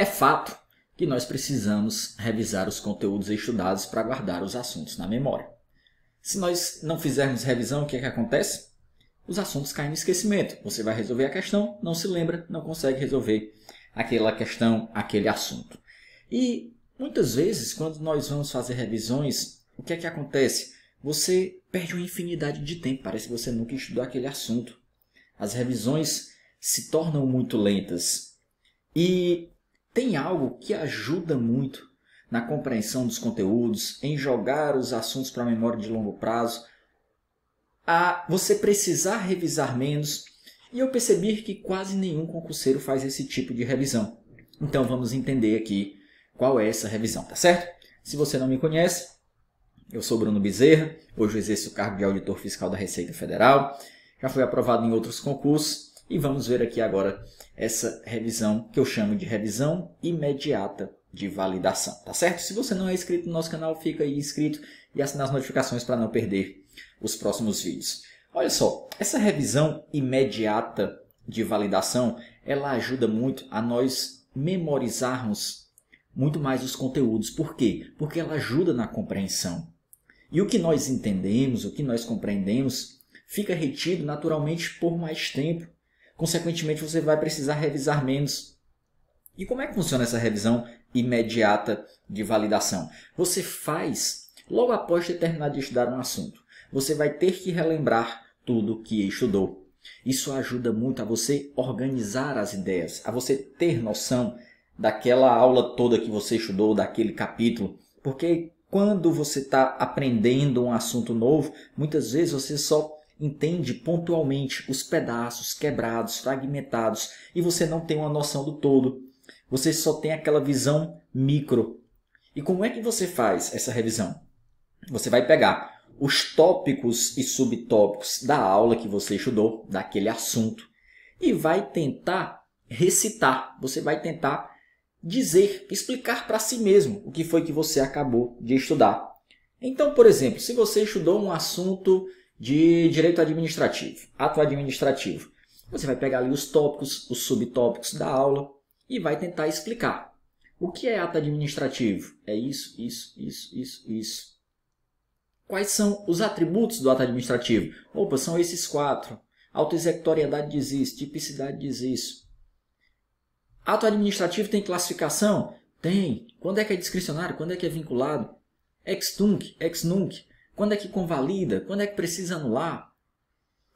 É fato que nós precisamos revisar os conteúdos estudados para guardar os assuntos na memória. Se nós não fizermos revisão, o que, é que acontece? Os assuntos caem no esquecimento. Você vai resolver a questão, não se lembra, não consegue resolver aquela questão, aquele assunto. E muitas vezes, quando nós vamos fazer revisões, o que é que acontece? Você perde uma infinidade de tempo, parece que você nunca estudou aquele assunto. As revisões se tornam muito lentas. E tem algo que ajuda muito na compreensão dos conteúdos, em jogar os assuntos para a memória de longo prazo, a você precisar revisar menos, e eu percebi que quase nenhum concurseiro faz esse tipo de revisão. Então vamos entender aqui qual é essa revisão, tá certo? Se você não me conhece, eu sou Bruno Bezerra, hoje exerço o cargo de auditor fiscal da Receita Federal, já fui aprovado em outros concursos e vamos ver aqui agora essa revisão que eu chamo de revisão imediata de validação, tá certo? Se você não é inscrito no nosso canal, fica aí inscrito e assina as notificações para não perder os próximos vídeos. Olha só, essa revisão imediata de validação, ela ajuda muito a nós memorizarmos muito mais os conteúdos. Por quê? Porque ela ajuda na compreensão. E o que nós entendemos, o que nós compreendemos, fica retido naturalmente por mais tempo consequentemente você vai precisar revisar menos. E como é que funciona essa revisão imediata de validação? Você faz logo após ter terminado de estudar um assunto. Você vai ter que relembrar tudo que estudou. Isso ajuda muito a você organizar as ideias, a você ter noção daquela aula toda que você estudou, daquele capítulo. Porque quando você está aprendendo um assunto novo, muitas vezes você só entende pontualmente os pedaços quebrados, fragmentados, e você não tem uma noção do todo. Você só tem aquela visão micro. E como é que você faz essa revisão? Você vai pegar os tópicos e subtópicos da aula que você estudou, daquele assunto, e vai tentar recitar. Você vai tentar dizer, explicar para si mesmo o que foi que você acabou de estudar. Então, por exemplo, se você estudou um assunto de direito administrativo, ato administrativo. Você vai pegar ali os tópicos, os subtópicos da aula e vai tentar explicar. O que é ato administrativo? É isso, isso, isso, isso, isso. Quais são os atributos do ato administrativo? Opa, são esses quatro. Autoexecutoriedade diz isso, tipicidade diz isso. Ato administrativo tem classificação? Tem. Quando é que é discricionário? Quando é que é vinculado? Ex tunc, ex nunc. Quando é que convalida? Quando é que precisa anular?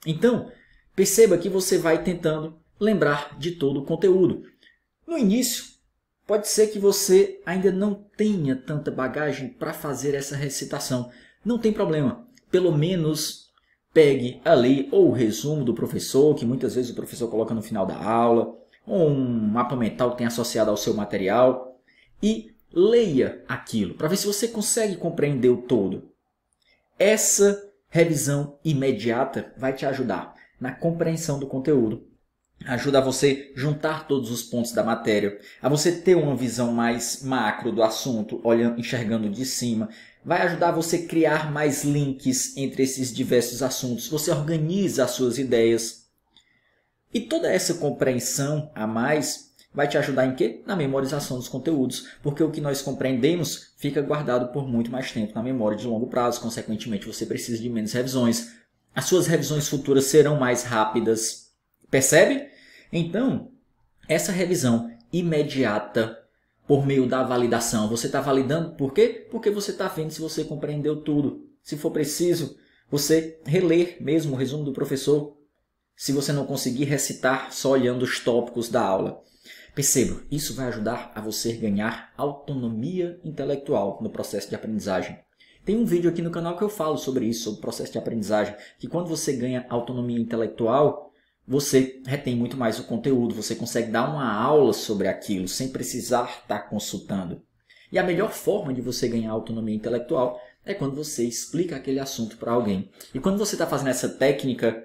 Então, perceba que você vai tentando lembrar de todo o conteúdo. No início, pode ser que você ainda não tenha tanta bagagem para fazer essa recitação. Não tem problema. Pelo menos pegue ali ou o resumo do professor, que muitas vezes o professor coloca no final da aula, ou um mapa mental que tem associado ao seu material, e leia aquilo para ver se você consegue compreender o todo. Essa revisão imediata vai te ajudar na compreensão do conteúdo. Ajuda a você juntar todos os pontos da matéria, a você ter uma visão mais macro do assunto, olhando, enxergando de cima. Vai ajudar você criar mais links entre esses diversos assuntos. Você organiza as suas ideias. E toda essa compreensão a mais vai te ajudar em quê? Na memorização dos conteúdos, porque o que nós compreendemos fica guardado por muito mais tempo na memória de longo prazo, consequentemente você precisa de menos revisões. As suas revisões futuras serão mais rápidas. Percebe? Então, essa revisão imediata por meio da validação, você está validando por quê? Porque você está vendo se você compreendeu tudo. Se for preciso, você reler mesmo o resumo do professor, se você não conseguir recitar só olhando os tópicos da aula. Perceba, isso vai ajudar a você ganhar autonomia intelectual no processo de aprendizagem. Tem um vídeo aqui no canal que eu falo sobre isso, sobre o processo de aprendizagem, que quando você ganha autonomia intelectual, você retém muito mais o conteúdo, você consegue dar uma aula sobre aquilo sem precisar estar consultando. E a melhor forma de você ganhar autonomia intelectual é quando você explica aquele assunto para alguém. E quando você está fazendo essa técnica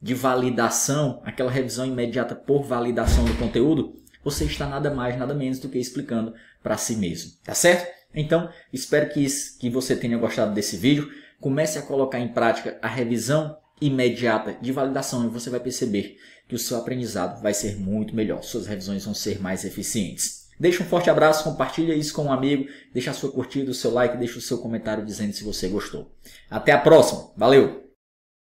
de validação, aquela revisão imediata por validação do conteúdo, você está nada mais, nada menos do que explicando para si mesmo, tá certo? Então, espero que, que você tenha gostado desse vídeo. Comece a colocar em prática a revisão imediata de validação e você vai perceber que o seu aprendizado vai ser muito melhor, suas revisões vão ser mais eficientes. Deixa um forte abraço, compartilha isso com um amigo, deixa a sua curtida, o seu like, deixa o seu comentário dizendo se você gostou. Até a próxima. Valeu!